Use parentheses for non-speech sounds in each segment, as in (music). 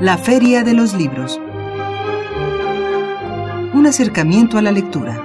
La Feria de los Libros. Un acercamiento a la lectura.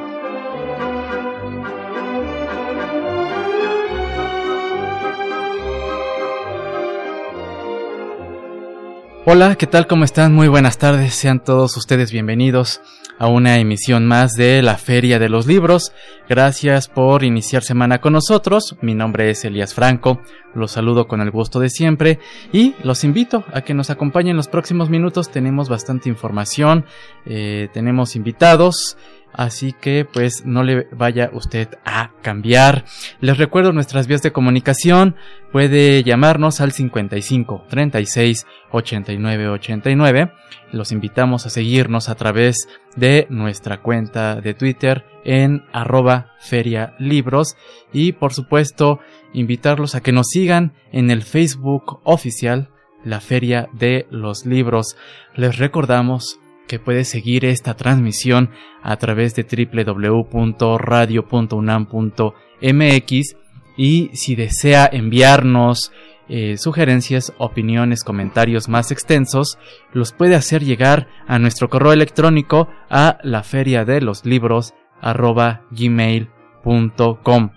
Hola, ¿qué tal? ¿Cómo están? Muy buenas tardes. Sean todos ustedes bienvenidos a una emisión más de la Feria de los Libros. Gracias por iniciar semana con nosotros. Mi nombre es Elías Franco. Los saludo con el gusto de siempre y los invito a que nos acompañen en los próximos minutos. Tenemos bastante información, eh, tenemos invitados Así que pues no le vaya usted a cambiar. Les recuerdo nuestras vías de comunicación. Puede llamarnos al 55 36 89 89. Los invitamos a seguirnos a través de nuestra cuenta de Twitter en arroba feria libros y por supuesto invitarlos a que nos sigan en el Facebook oficial la Feria de los Libros. Les recordamos que puede seguir esta transmisión a través de www.radio.unam.mx y si desea enviarnos eh, sugerencias, opiniones, comentarios más extensos, los puede hacer llegar a nuestro correo electrónico a la feria de los libros gmail.com.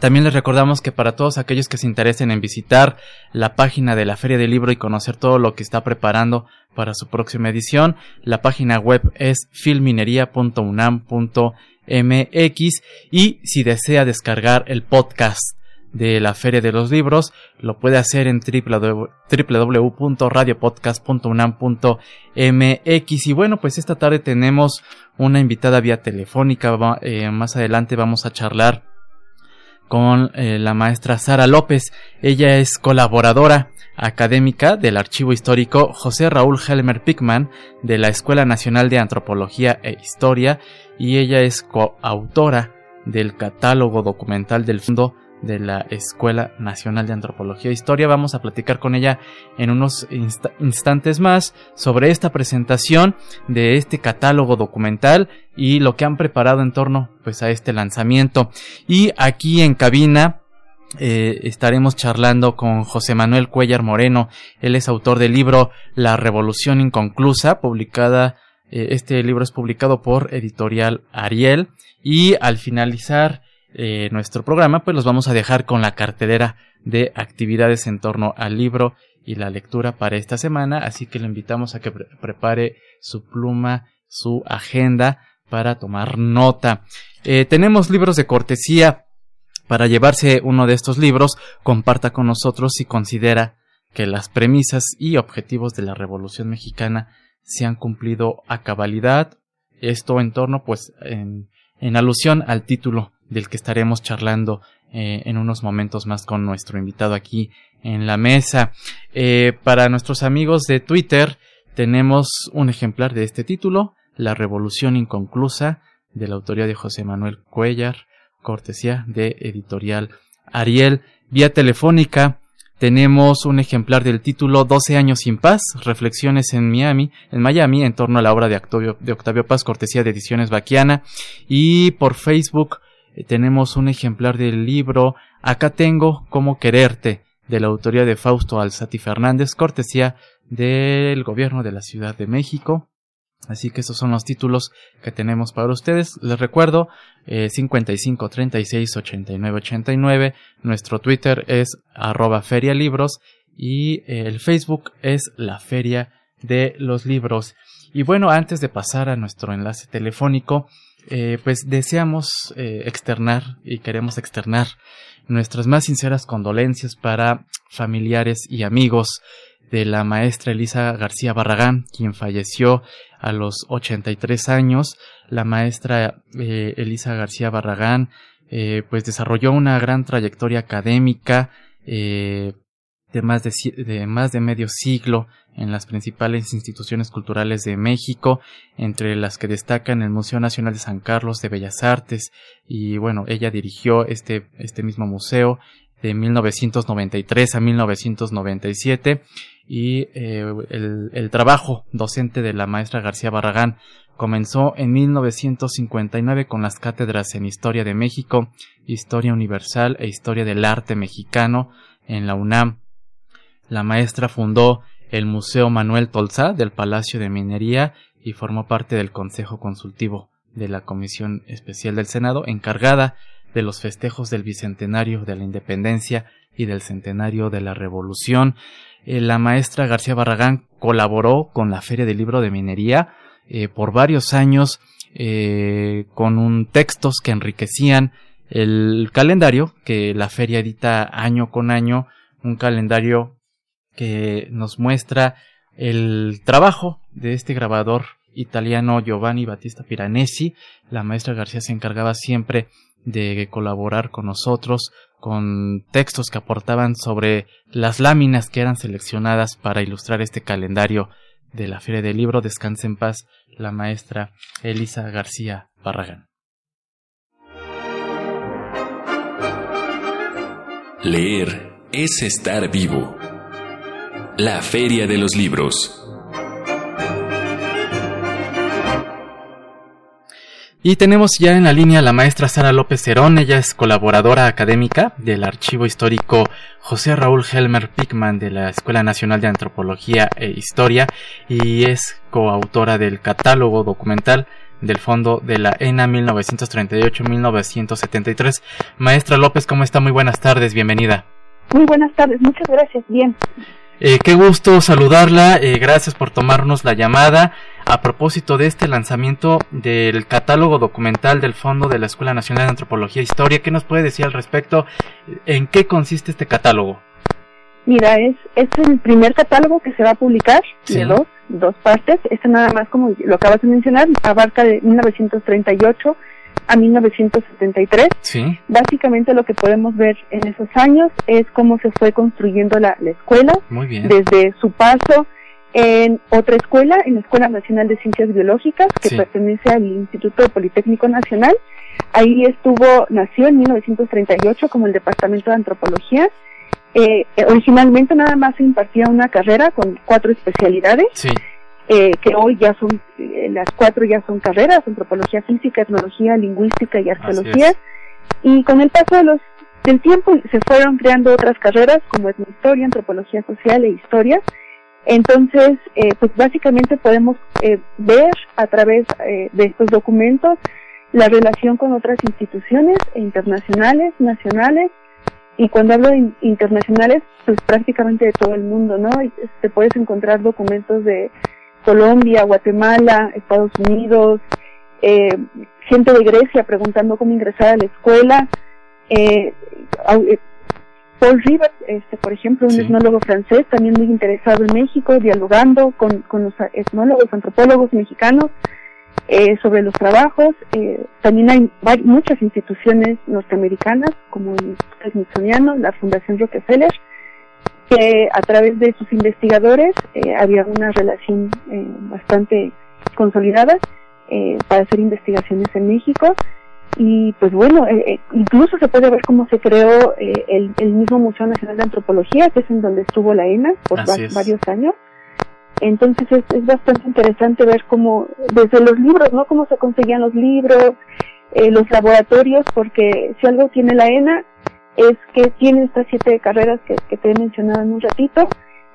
También les recordamos que para todos aquellos que se interesen en visitar la página de la Feria del Libro y conocer todo lo que está preparando para su próxima edición, la página web es filminería.unam.mx y si desea descargar el podcast de la Feria de los Libros, lo puede hacer en www.radiopodcast.unam.mx. Y bueno, pues esta tarde tenemos una invitada vía telefónica. Eh, más adelante vamos a charlar con eh, la maestra Sara López. Ella es colaboradora académica del Archivo Histórico José Raúl Helmer Pickman de la Escuela Nacional de Antropología e Historia y ella es coautora del catálogo documental del Fondo de la Escuela Nacional de Antropología e Historia. Vamos a platicar con ella en unos instantes más sobre esta presentación de este catálogo documental y lo que han preparado en torno pues a este lanzamiento. Y aquí en cabina eh, estaremos charlando con José Manuel Cuellar Moreno. Él es autor del libro La Revolución Inconclusa, publicada, eh, este libro es publicado por Editorial Ariel. Y al finalizar eh, nuestro programa, pues los vamos a dejar con la cartelera de actividades en torno al libro y la lectura para esta semana, así que le invitamos a que prepare su pluma, su agenda para tomar nota. Eh, tenemos libros de cortesía. Para llevarse uno de estos libros, comparta con nosotros si considera que las premisas y objetivos de la Revolución Mexicana se han cumplido a cabalidad. Esto en torno, pues, en, en alusión al título del que estaremos charlando eh, en unos momentos más con nuestro invitado aquí en la mesa. Eh, para nuestros amigos de Twitter tenemos un ejemplar de este título, La Revolución Inconclusa, de la autoría de José Manuel Cuellar, cortesía de editorial Ariel. Vía telefónica tenemos un ejemplar del título 12 años sin paz, reflexiones en Miami, en Miami, en torno a la obra de Octavio, de Octavio Paz, cortesía de Ediciones Baquiana. Y por Facebook tenemos un ejemplar del libro Acá tengo cómo quererte, de la autoría de Fausto Alzati Fernández, cortesía del gobierno de la Ciudad de México. Así que esos son los títulos que tenemos para ustedes. Les recuerdo, eh, 55 36 89 89. Nuestro Twitter es arroba ferialibros y eh, el Facebook es la Feria de los Libros. Y bueno, antes de pasar a nuestro enlace telefónico, eh, pues deseamos eh, externar y queremos externar nuestras más sinceras condolencias para familiares y amigos de la maestra Elisa García Barragán, quien falleció a los 83 años. La maestra eh, Elisa García Barragán pues desarrolló una gran trayectoria académica, de más de, más de medio siglo en las principales instituciones culturales de México, entre las que destacan el Museo Nacional de San Carlos de Bellas Artes, y bueno, ella dirigió este, este mismo museo de 1993 a 1997 y eh, el, el, trabajo docente de la maestra García Barragán comenzó en 1959 con las cátedras en Historia de México, Historia Universal e Historia del Arte Mexicano en la UNAM. La maestra fundó el Museo Manuel Tolzá del Palacio de Minería y formó parte del Consejo Consultivo de la Comisión Especial del Senado encargada de los festejos del Bicentenario de la Independencia y del Centenario de la Revolución. Eh, la maestra García Barragán colaboró con la Feria del Libro de Minería eh, por varios años eh, con un, textos que enriquecían el calendario que la feria edita año con año, un calendario que nos muestra el trabajo de este grabador italiano Giovanni Battista Piranesi. La maestra García se encargaba siempre de colaborar con nosotros con textos que aportaban sobre las láminas que eran seleccionadas para ilustrar este calendario de la Feria del Libro. Descanse en paz la maestra Elisa García Barragán. Leer es estar vivo. La Feria de los Libros. Y tenemos ya en la línea a la maestra Sara López Cerón, ella es colaboradora académica del Archivo Histórico José Raúl Helmer Pickman de la Escuela Nacional de Antropología e Historia y es coautora del catálogo documental del Fondo de la ENA 1938-1973. Maestra López, ¿cómo está? Muy buenas tardes, bienvenida. Muy buenas tardes, muchas gracias, bien. Eh, qué gusto saludarla, eh, gracias por tomarnos la llamada a propósito de este lanzamiento del catálogo documental del Fondo de la Escuela Nacional de Antropología e Historia. ¿Qué nos puede decir al respecto? ¿En qué consiste este catálogo? Mira, es, es el primer catálogo que se va a publicar de dos, dos partes. Este nada más, como lo acabas de mencionar, abarca de 1938 a 1973. Sí. Básicamente lo que podemos ver en esos años es cómo se fue construyendo la, escuela. Muy bien. Desde su paso en otra escuela, en la Escuela Nacional de Ciencias Biológicas, que pertenece al Instituto Politécnico Nacional. Ahí estuvo, nació en 1938 como el Departamento de Antropología. Eh, originalmente nada más se impartía una carrera con cuatro especialidades. Sí. Eh, que hoy ya son, eh, las cuatro ya son carreras, antropología física, etnología, lingüística y arqueología. Y con el paso de los, del tiempo se fueron creando otras carreras como etnohistoria, antropología social e historia. Entonces, eh, pues básicamente podemos ver a través de estos documentos la relación con otras instituciones internacionales, nacionales, y cuando hablo de internacionales, pues prácticamente de todo el mundo, ¿no? te puedes encontrar documentos de Colombia, Guatemala, Estados Unidos, eh, gente de Grecia preguntando cómo ingresar a la escuela. Eh, eh, Paul Rivet, este, por ejemplo, un etnólogo francés, también muy interesado en México, dialogando con, con los etnólogos, antropólogos mexicanos eh, sobre los trabajos. Eh, también hay, muchas instituciones norteamericanas, como el Smithsoniano, la Fundación Rockefeller, que a través de sus investigadores eh, había una relación eh, bastante consolidada eh, para hacer investigaciones en México y pues bueno, incluso se puede ver cómo se creó el, mismo Museo Nacional de Antropología, que es en donde estuvo la ENA por varios años. Entonces es, es, bastante interesante ver cómo, desde los libros, ¿no? Cómo se conseguían los libros, los laboratorios, porque si algo tiene la ENA es que tiene estas siete carreras que, te he mencionado en un ratito.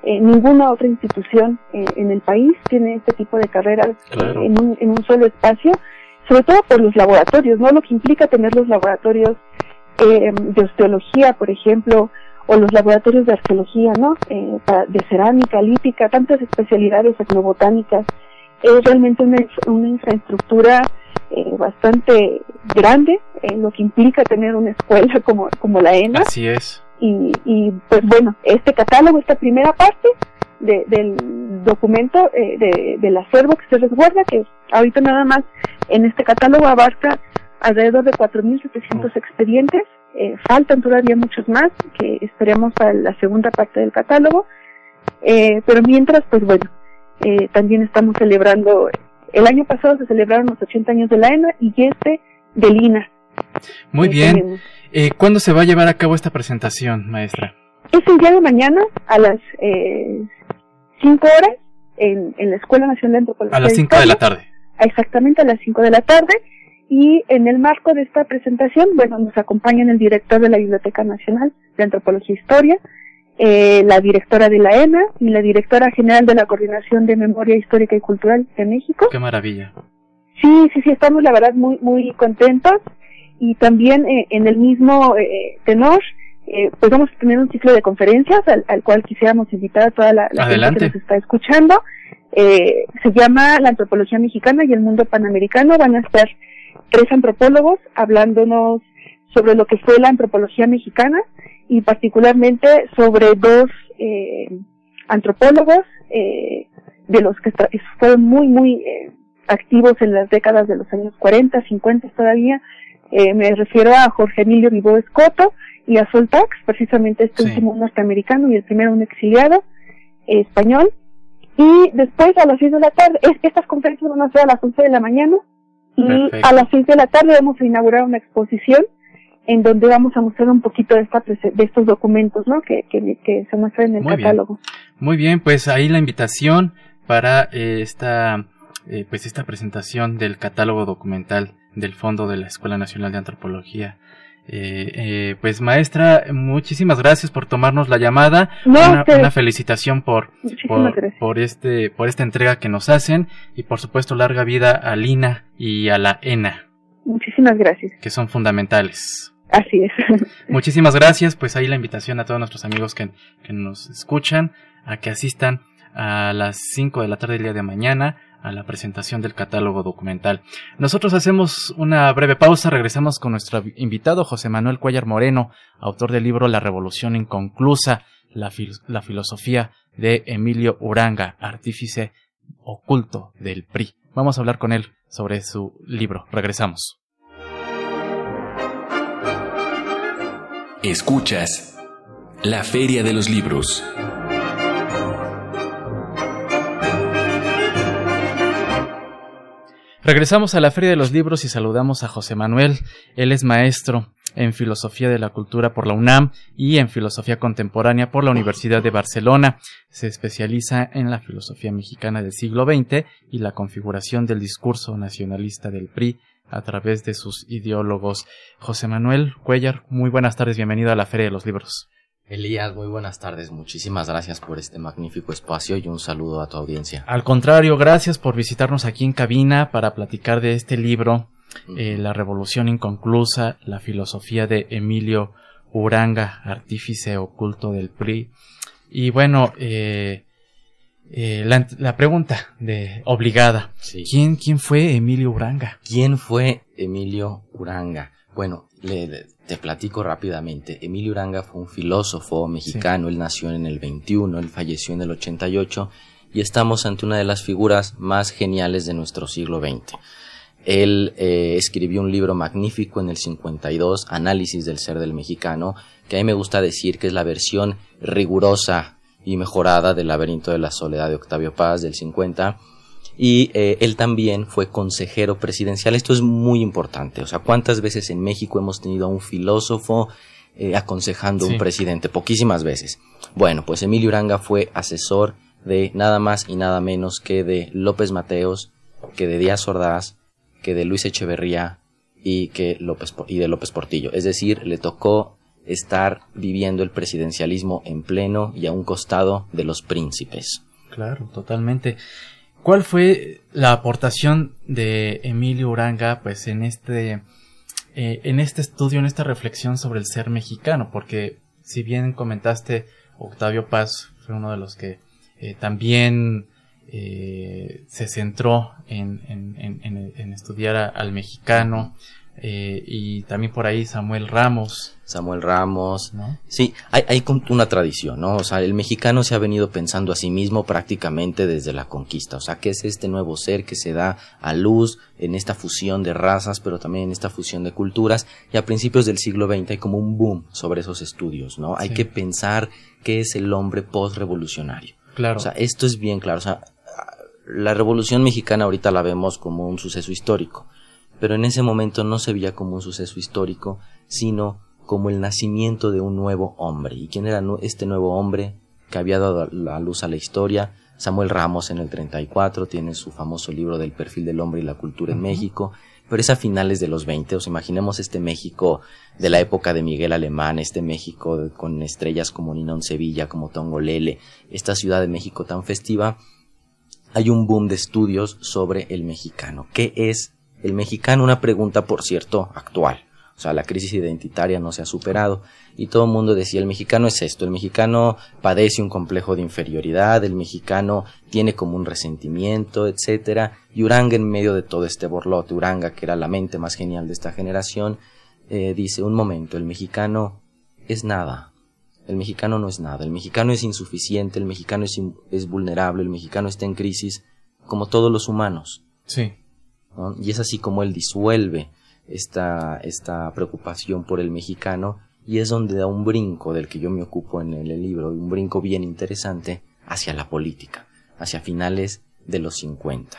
Eh, ninguna otra institución eh, en el país tiene este tipo de carreras eh, en, un, en un solo espacio, sobre todo por los laboratorios, ¿no? Lo que implica tener los laboratorios de osteología, por ejemplo, o los laboratorios de arqueología, ¿no? de cerámica, lítica, tantas especialidades etnobotánicas. Es realmente una, una infraestructura eh, bastante grande, en lo que implica tener una escuela como, como la ENA. Así es. Y, y pues bueno, este catálogo, esta primera parte de, del documento eh, de, del acervo que se resguarda, que ahorita nada más en este catálogo abarca alrededor de 4.700 expedientes Eh, faltan todavía muchos más que esperemos para la segunda parte del catálogo. Eh, pero mientras, pues bueno, eh, también estamos celebrando, el año pasado se celebraron los 80 años de la ENA y este de Lina. Muy bien. Eh, ¿Cuándo se va a llevar a cabo esta presentación, maestra? Es el día de mañana a las eh, 5 horas en, en la Escuela Nacional de Antropología. A las 5 de la tarde. Exactamente, a las 5 de la tarde. Y en el marco de esta presentación, bueno, nos acompañan el director de la Biblioteca Nacional de Antropología e Historia, eh, la directora de la ENA y la directora general de la Coordinación de Memoria Histórica y Cultural de México. Qué maravilla. Sí, sí, sí, estamos la verdad muy, muy contentos y también eh, en el mismo eh, tenor, eh, pues vamos a tener un ciclo de conferencias al, al cual quisiéramos invitar a toda la, la gente que nos está escuchando. Eh, se llama La Antropología Mexicana y el Mundo Panamericano. Van a estar tres antropólogos hablándonos sobre lo que fue la antropología mexicana y particularmente sobre dos eh, antropólogos eh, de los que fueron muy, muy eh, activos en las décadas de los años 40, 50 todavía. Eh, me refiero a Jorge Emilio Vivo Escoto y a Soltax, precisamente este sí. último norteamericano y el primero un exiliado eh, español. Y después a las 6 de la tarde, es estas conferencias van a ser a las 11 de la mañana y Perfecto. a las 6 de la tarde vamos a inaugurar una exposición en donde vamos a mostrar un poquito de, esta, de estos documentos ¿no? que, que, que se muestran en el Muy catálogo. Bien. Muy bien, pues ahí la invitación para eh, esta, eh, pues esta presentación del catálogo documental del Fondo de la Escuela Nacional de Antropología. Eh, eh, pues maestra, muchísimas gracias por tomarnos la llamada. No, una, una, felicitación por, por, por, este, por esta entrega que nos hacen y por supuesto larga vida a Lina y a la ENA. Muchísimas gracias. Que son fundamentales. Así es. (laughs) Muchísimas gracias. Pues ahí la invitación a todos nuestros amigos que, que nos escuchan a que asistan a las 5 de la tarde del día de mañana a la presentación del catálogo documental. Nosotros hacemos una breve pausa, regresamos con nuestro invitado José Manuel Cuellar Moreno, autor del libro La Revolución Inconclusa, la, fil la filosofía de Emilio Uranga, artífice oculto del PRI. Vamos a hablar con él sobre su libro. Regresamos. Escuchas La Feria de los Libros. Regresamos a la Feria de los Libros y saludamos a José Manuel. Él es maestro en Filosofía de la Cultura por la UNAM y en Filosofía Contemporánea por la Universidad de Barcelona. Se especializa en la filosofía mexicana del siglo XX y la configuración del discurso nacionalista del PRI a través de sus ideólogos. José Manuel Cuellar, muy buenas tardes, bienvenido a la Feria de los Libros. Elías, muy buenas tardes. Muchísimas gracias por este magnífico espacio y un saludo a tu audiencia. Al contrario, gracias por visitarnos aquí en cabina para platicar de este libro, eh, La Revolución Inconclusa, la filosofía de Emilio Uranga, artífice oculto del PRI. Y bueno, eh, eh, la, la, pregunta de obligada. Sí. ¿Quién, ¿Quién fue Emilio Uranga? ¿Quién fue Emilio Uranga? Bueno, le, le, te platico rápidamente. Emilio Uranga fue un filósofo mexicano, sí. él nació en el 21, él falleció en el 88 y estamos ante una de las figuras más geniales de nuestro siglo XX. Él eh, escribió un libro magnífico en el 52, Análisis del Ser del Mexicano, que a mí me gusta decir que es la versión rigurosa y mejorada del Laberinto de la Soledad de Octavio Paz del 50 y eh, él también fue consejero presidencial. Esto es muy importante. O sea, ¿cuántas veces en México hemos tenido a un filósofo eh, aconsejando a sí. un presidente? Poquísimas veces. Bueno, pues Emilio Uranga fue asesor de nada más y nada menos que de López Mateos, que de Díaz Ordaz, que de Luis Echeverría y, que López, y de López Portillo. Es decir, le tocó estar viviendo el presidencialismo en pleno y a un costado de los príncipes. Claro, totalmente. ¿Cuál fue la aportación de Emilio Uranga pues en este eh, en este estudio, en esta reflexión sobre el ser mexicano? Porque si bien comentaste Octavio Paz fue uno de los que eh, también eh, se centró en, estudiar al mexicano, eh, y también por ahí Samuel Ramos. Samuel Ramos. Sí, hay, hay una tradición, ¿no? O sea, el mexicano se ha venido pensando a sí mismo prácticamente desde la conquista. O sea, ¿qué es este nuevo ser que se da a luz en esta fusión de razas, pero también en esta fusión de culturas? Y a principios del siglo XX hay como un boom sobre esos estudios, ¿no? Hay que pensar qué es el hombre post-revolucionario. Claro. O sea, esto es bien claro. O sea, la revolución mexicana ahorita la vemos como un suceso histórico pero en ese momento no se veía como un suceso histórico, sino como el nacimiento de un nuevo hombre. ¿Y quién era este nuevo hombre que había dado la luz a la historia? Samuel Ramos en el 34 tiene su famoso libro del perfil del hombre y la cultura en México, pero es a finales de los 20, o sea, imaginemos este México de la época de Miguel Alemán, este México con estrellas como Ninón Sevilla, como Tongolele, esta ciudad de México tan festiva, hay un boom de estudios sobre el mexicano. ¿Qué es el mexicano, una pregunta, por cierto, actual. O sea, la crisis identitaria no se ha superado. Y todo el mundo decía, el mexicano es esto, el mexicano padece un complejo de inferioridad, el mexicano tiene como un resentimiento, etcétera. Y Uranga, en medio de todo este borlote, Uranga, que era la mente más genial de esta generación, eh, dice, un momento, el mexicano es nada. El mexicano no es nada. El mexicano es insuficiente, el mexicano es, es vulnerable, el mexicano está en crisis, como todos los humanos. Sí. Y es así como él disuelve esta, esta preocupación por el mexicano y es donde da un brinco del que yo me ocupo en el libro, un brinco bien interesante hacia la política, hacia finales de los 50.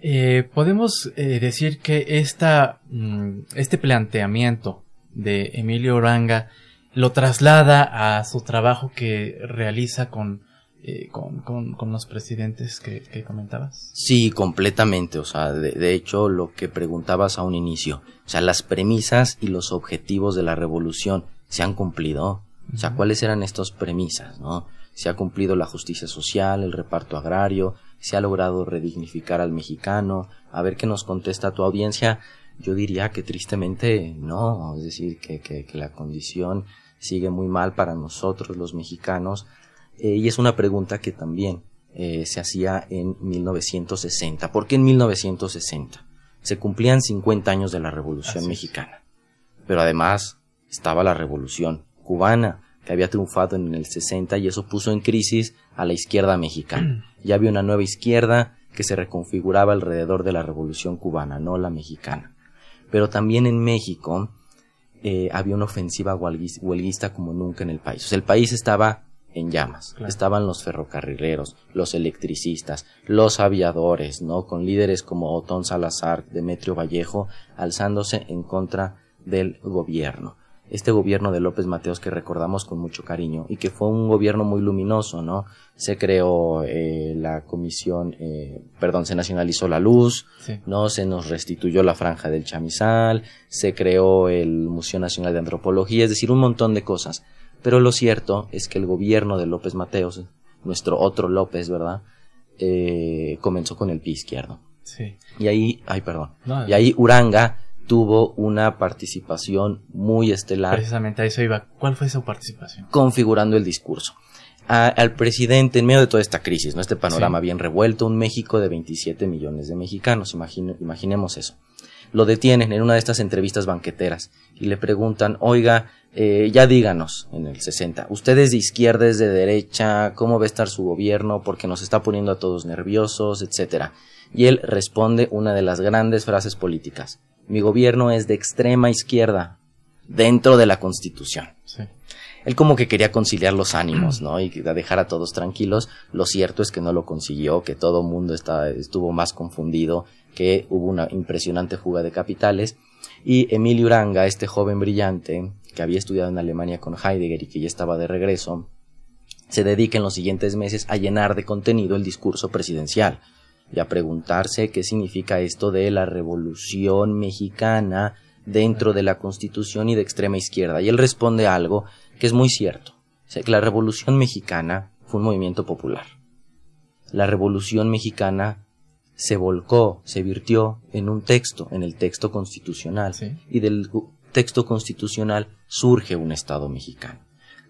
Eh, podemos eh, decir que esta, mm, este planteamiento de Emilio Oranga lo traslada a su trabajo que realiza con eh, con, con, los presidentes que, comentabas? Sí, completamente. O sea, de, hecho, lo que preguntabas a un inicio, o sea, las premisas y los objetivos de la revolución se han cumplido. O sea, ¿cuáles eran estas premisas? ¿no? Se ha cumplido la justicia social, el reparto agrario, se ha logrado redignificar al mexicano. A ver qué nos contesta tu audiencia. Yo diría que tristemente no, es decir, que, que, que la condición sigue muy mal para nosotros los mexicanos eh, y es una pregunta que también eh, se hacía en 1960. ¿Por qué en 1960? Se cumplían 50 años de la Revolución Mexicana. Pero además estaba la Revolución Cubana, que había triunfado en el 60 y eso puso en crisis a la izquierda mexicana. (clears throat) Ya había una nueva izquierda que se reconfiguraba alrededor de la Revolución Cubana, no la mexicana. Pero también en México eh, había una ofensiva huelguista como nunca en el país. O sea, el país estaba en llamas. Estaban los ferrocarrileros, los electricistas, los aviadores, ¿no? Con líderes como Otón Salazar, Demetrio Vallejo, alzándose en contra del gobierno. Este gobierno de López Mateos que recordamos con mucho cariño y que fue un gobierno muy luminoso, ¿no? Se creó eh, la comisión, eh, perdón, se nacionalizó la luz, ¿no? Se nos restituyó la franja del chamizal, se creó el Museo Nacional de Antropología, es decir, un montón de cosas pero lo cierto es que el gobierno de López Mateos, nuestro otro López, ¿verdad? Eh, comenzó con el pie izquierdo. Sí. Y ahí, ay, perdón. y ahí Uranga tuvo una participación muy estelar. Precisamente a eso iba. ¿Cuál fue su participación? Configurando el discurso. al presidente, en medio de toda esta crisis, ¿no? Este panorama bien revuelto, un México de 27 millones de mexicanos, imaginemos eso. Lo detienen en una de estas entrevistas banqueteras y le preguntan, oiga, eh, ya díganos en el 60, ustedes de izquierda, es de derecha, cómo va a estar su gobierno, porque nos está poniendo a todos nerviosos, etcétera. Y él responde una de las grandes frases políticas. Mi gobierno es de extrema izquierda, dentro de la Constitución. Él como que quería conciliar los ánimos, ¿no? Y dejar a todos tranquilos. Lo cierto es que no lo consiguió, que todo el mundo estuvo más confundido, que hubo una impresionante fuga de capitales. Y Emilio Uranga, este joven brillante, que había estudiado en Alemania con Heidegger y que ya estaba de regreso, se dedica en los siguientes meses a llenar de contenido el discurso presidencial y a preguntarse qué significa esto de la revolución mexicana dentro de la constitución y de extrema izquierda. Y él responde algo que es muy cierto. que la revolución mexicana fue un movimiento popular. La revolución mexicana se volcó, se virtió en un texto, en el texto constitucional. Y del texto constitucional surge un Estado mexicano.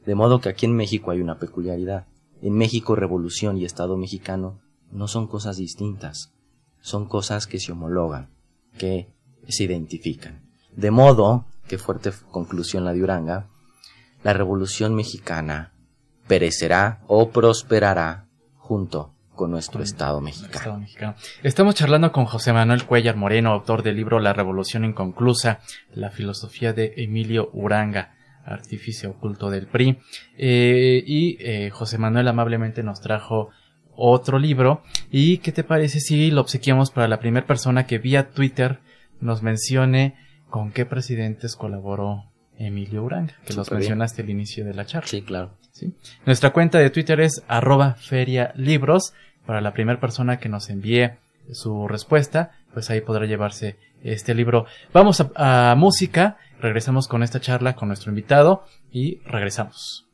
De modo que aquí en México hay una peculiaridad. En México revolución y Estado mexicano no son cosas distintas, son cosas que se homologan, que se identifican. De modo, qué fuerte conclusión la de Uranga, la revolución mexicana perecerá o prosperará junto con nuestro Estado, mexicano. Estamos charlando con José Manuel Cuellar Moreno, autor del libro La Revolución Inconclusa, la filosofía de Emilio Uranga, artífice oculto del PRI. Eh, y eh, José Manuel amablemente nos trajo otro libro. ¿Y qué te parece si lo obsequiamos para la primera persona que vía Twitter nos mencione con qué presidentes colaboró Emilio Uranga, que los mencionaste al inicio de la charla? Sí, claro. Nuestra cuenta de Twitter es arroba ferialibros. Para la primera persona que nos envíe su respuesta, pues ahí podrá llevarse este libro. Vamos a, música, regresamos con esta charla con nuestro invitado y regresamos.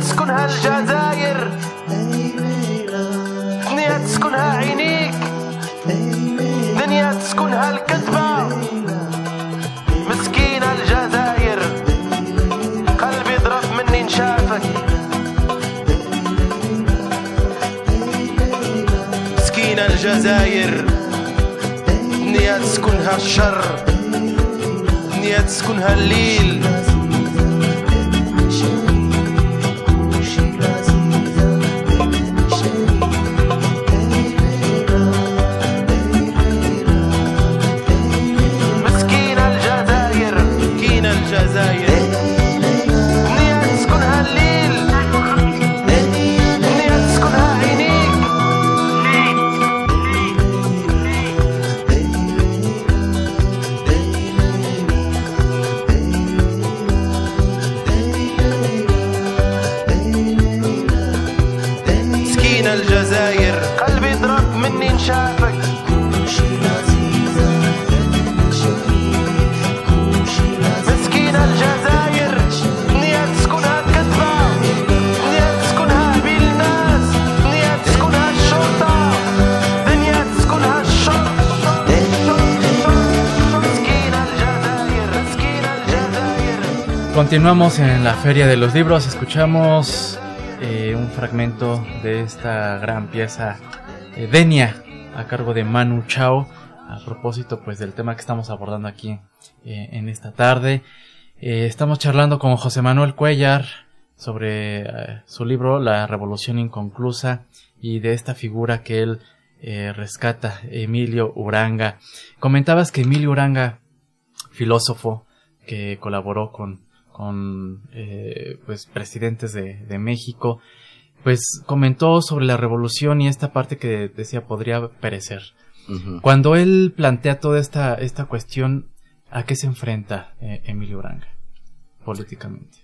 تسكن هالجزاير. دنيا تسكنها عينيك دنيا تسكنها الكذبة مسكينة الجزاير. قلبي ضرب مني نشافك مسكينة الجزاير. دنيا تسكنها الشر دنيا تسكنها الليل Continuamos en la Feria de los Libros, escuchamos eh, un fragmento de esta gran pieza eh, Denia a cargo de Manu Chao a propósito pues del tema que estamos abordando aquí eh, en esta tarde. estamos charlando con José Manuel Cuellar sobre su libro La Revolución Inconclusa y de esta figura que él rescata, Emilio Uranga. Comentabas que Emilio Uranga, filósofo que colaboró con con eh, pues presidentes de, de, México, pues comentó sobre la revolución y esta parte que decía podría perecer. Cuando él plantea toda esta, esta cuestión, ¿a qué se enfrenta eh, Emilio Uranga políticamente?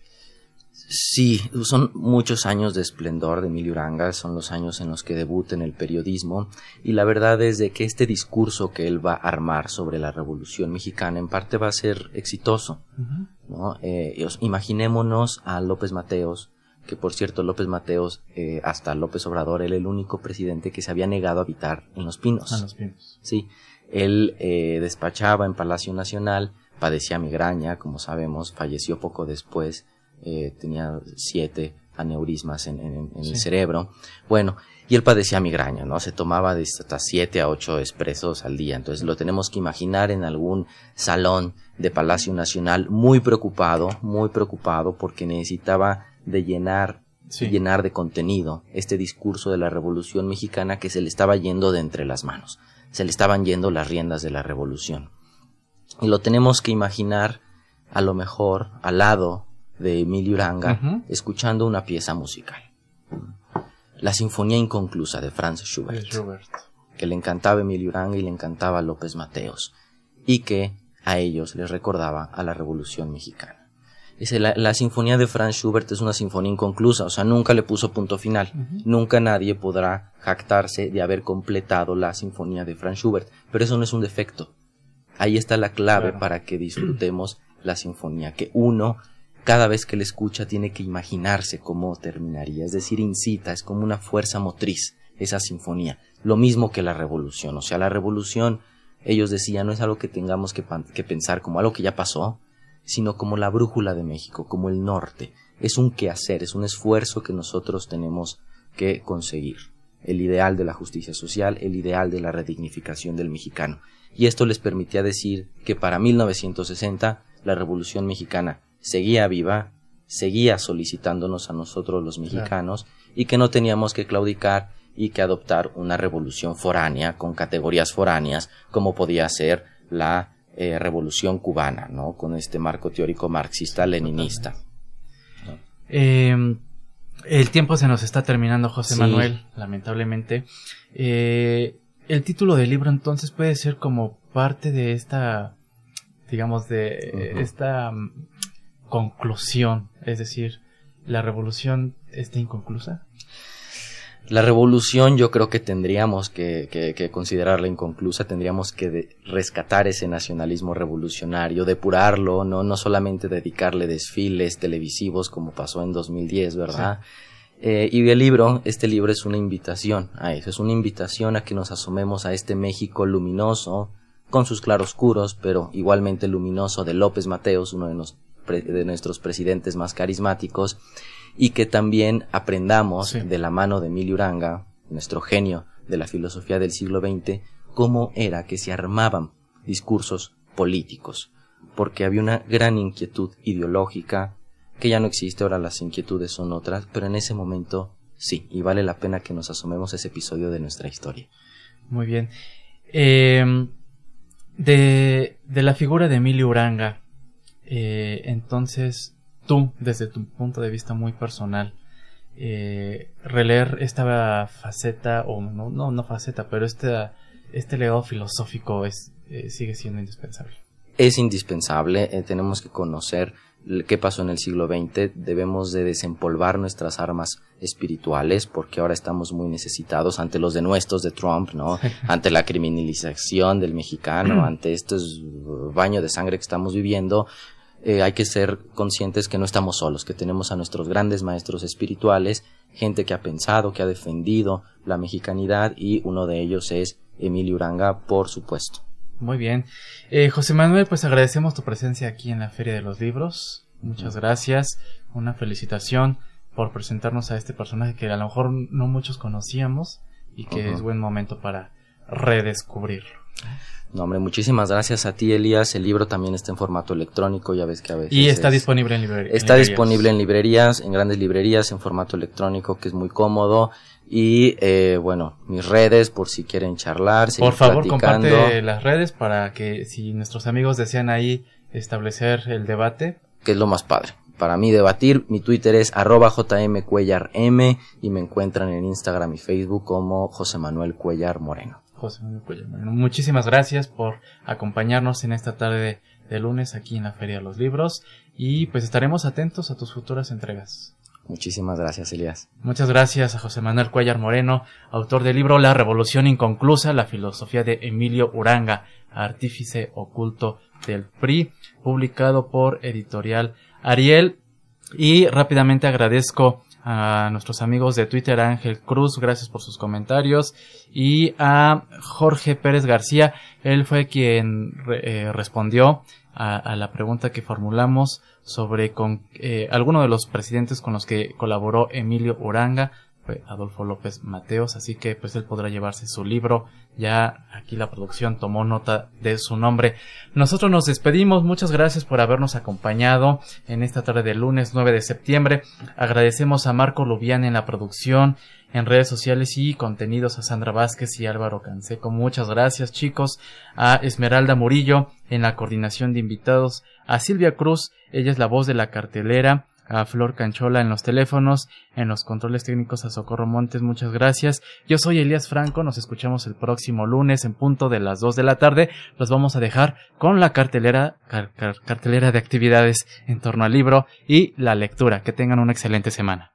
Sí, son muchos años de esplendor de Emilio Uranga, son los años en los que debuta en el periodismo y la verdad es de que este discurso que él va a armar sobre la Revolución Mexicana en parte va a ser exitoso. ¿no? Eh, imaginémonos a López Mateos, que por cierto López Mateos, eh, hasta López Obrador, él el único presidente que se había negado a habitar en Los Pinos. En Los Pinos. Sí, él eh, despachaba en Palacio Nacional, padecía migraña, como sabemos, falleció poco después eh, tenía siete aneurismas en, el cerebro. Bueno, y él padecía migraña, ¿no? Se tomaba de hasta siete a ocho expresos al día. Entonces lo tenemos que imaginar en algún salón de Palacio Nacional muy preocupado, muy preocupado porque necesitaba de llenar, llenar de contenido este discurso de la Revolución Mexicana que se le estaba yendo de entre las manos. Se le estaban yendo las riendas de la revolución. Y lo tenemos que imaginar a lo mejor al lado de Emilio Uranga, escuchando una pieza musical. La Sinfonía Inconclusa de Franz Schubert, que le encantaba Emilio Uranga y le encantaba López Mateos, y que a ellos les recordaba a la Revolución Mexicana. Dice, la, sinfonía de Franz Schubert es una sinfonía inconclusa, o sea, nunca le puso punto final. Nunca nadie podrá jactarse de haber completado la sinfonía de Franz Schubert, pero eso no es un defecto. Ahí está la clave para que disfrutemos la sinfonía, que uno cada vez que le escucha tiene que imaginarse cómo terminaría, es decir, incita, es como una fuerza motriz esa sinfonía, lo mismo que la revolución, o sea, la revolución, ellos decían, no es algo que tengamos que, que pensar como algo que ya pasó, sino como la brújula de México, como el norte, es un quehacer, es un esfuerzo que nosotros tenemos que conseguir, el ideal de la justicia social, el ideal de la redignificación del mexicano. Y esto les permitía decir que para 1960 la Revolución Mexicana seguía viva, seguía solicitándonos a nosotros los mexicanos y que no teníamos que claudicar y que adoptar una revolución foránea con categorías foráneas como podía ser la eh, revolución cubana, ¿no? Con este marco teórico marxista-leninista. Em, el tiempo se nos está terminando, José Manuel, lamentablemente. Eh, el título del libro entonces puede ser como parte de esta, digamos, de esta mm, conclusión, es decir, la revolución está inconclusa. La revolución yo creo que tendríamos que, considerarla inconclusa, tendríamos que rescatar ese nacionalismo revolucionario, depurarlo, no, no solamente dedicarle desfiles televisivos como pasó en 2010, ¿verdad? Eh, y el libro, este libro es una invitación a eso, es una invitación a que nos asomemos a este México luminoso, con sus claroscuros, pero igualmente luminoso de López Mateos, uno de, de nuestros presidentes más carismáticos, y que también aprendamos de la mano de Emilio Uranga, nuestro genio de la filosofía del siglo XX, cómo era que se armaban discursos políticos, porque había una gran inquietud ideológica que ya no existe, ahora las inquietudes son otras, pero en ese momento sí, y vale la pena que nos asomemos a ese episodio de nuestra historia. Muy bien. Em, de, de, la figura de Emilio Uranga, eh, entonces, tú, desde tu punto de vista muy personal, eh, releer esta faceta, o no, no, no faceta, pero este, este legado filosófico es, eh, sigue siendo indispensable. Es indispensable, eh, tenemos que conocer qué pasó en el siglo XX, debemos de desempolvar nuestras armas espirituales porque ahora estamos muy necesitados ante los denuestos de Trump, ¿no? (laughs) ante la criminalización del mexicano, (clears throat) ante este baño de sangre que estamos viviendo, eh, hay que ser conscientes que no estamos solos, que tenemos a nuestros grandes maestros espirituales, gente que ha pensado, que ha defendido la mexicanidad y uno de ellos es Emilio Uranga, por supuesto. Muy bien. Eh, José Manuel, pues agradecemos tu presencia aquí en la Feria de los Libros. Muchas gracias. Una felicitación por presentarnos a este personaje que a lo mejor no muchos conocíamos y que es buen momento para redescubrirlo. No, hombre, muchísimas gracias a ti, Elías. El libro también está en formato electrónico, ya ves que a veces. Y está disponible en, librerías. Está disponible en librerías, en grandes librerías, en formato electrónico, que es muy cómodo. Y eh, bueno, mis redes, por si quieren charlar. Por favor, comparte las redes para que si nuestros amigos desean ahí establecer el debate. Que es lo más padre. Para mí debatir, mi Twitter es arroba jmcuellarm y me encuentran en Instagram y Facebook como José Manuel Cuellar Moreno. José Manuel muchísimas gracias por acompañarnos en esta tarde de, lunes aquí en la Feria de los Libros y pues estaremos atentos a tus futuras entregas. Muchísimas gracias, Elías. Muchas gracias a José Manuel Cuellar Moreno, autor del libro La Revolución Inconclusa, la filosofía de Emilio Uranga, artífice oculto del PRI, publicado por Editorial Ariel. Y rápidamente agradezco a nuestros amigos de Twitter, Ángel Cruz, gracias por sus comentarios, y a Jorge Pérez García, él fue quien eh, respondió a, la pregunta que formulamos sobre con eh, alguno de los presidentes con los que colaboró Emilio Uranga, fue Adolfo López Mateos, así que pues él podrá llevarse su libro. Ya aquí la producción tomó nota de su nombre. Nosotros nos despedimos, muchas gracias por habernos acompañado en esta tarde de lunes 9 de septiembre. Agradecemos a Marco Lubián en la producción, en redes sociales y contenidos a Sandra Vázquez y Álvaro Canseco. Muchas gracias chicos. A Esmeralda Murillo en la coordinación de invitados. A Silvia Cruz, ella es la voz de la cartelera a Flor Canchola en los teléfonos, en los controles técnicos a Socorro Montes, muchas gracias. Yo soy Elías Franco, nos escuchamos el próximo lunes en punto de las 2 de la tarde. Los vamos a dejar con la cartelera, cartelera de actividades en torno al libro y la lectura. Que tengan una excelente semana.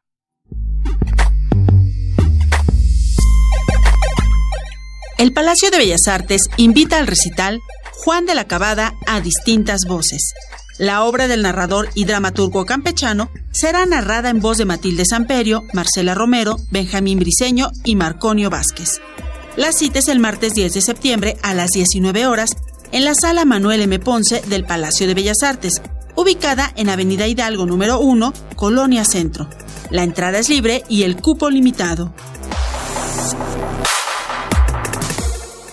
El Palacio de Bellas Artes invita al recital Juan de la Cabada a distintas voces La obra del narrador y dramaturgo campechano será narrada en voz de Matilde Samperio, Marcela Romero, Benjamín Briceño y Marconio Vázquez. La cita es el martes 10 de septiembre a las 19 horas en la sala Manuel M. Ponce del Palacio de Bellas Artes, ubicada en Avenida Hidalgo número 1, Colonia Centro. La entrada es libre y el cupo limitado.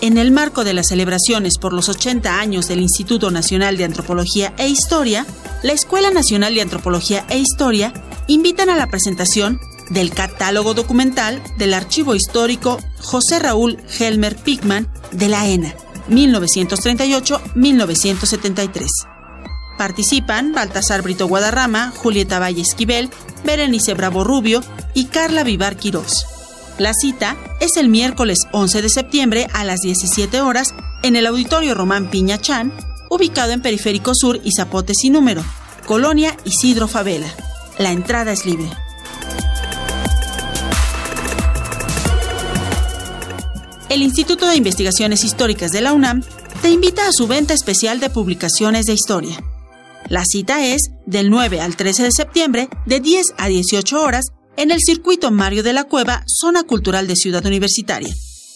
En el marco de las celebraciones por los 80 años del Instituto Nacional de Antropología e Historia, la Escuela Nacional de Antropología e Historia invitan a la presentación del catálogo documental del Archivo Histórico José Raúl Helmer Pickman de la ENA, 1938-1973. Participan Baltasar Brito Guadarrama, Julieta Valle Esquivel, Berenice Bravo Rubio y Carla Vivar Quirós. La cita es el miércoles 11 de septiembre a las 17 horas en el Auditorio Román Piña Chan, ubicado en Periférico Sur y Zapote sin número, Colonia Isidro Favela. La entrada es libre. El Instituto de Investigaciones Históricas de la UNAM te invita a su venta especial de publicaciones de historia. La cita es del 9 al 13 de septiembre de 10 a 18 horas en el circuito Mario de la Cueva, Zona Cultural de Ciudad Universitaria.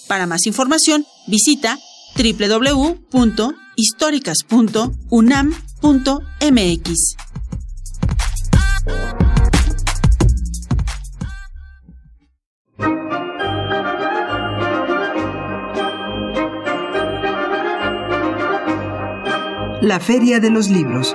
Para más información, visita www.históricas.unam.mx. La Feria de los Libros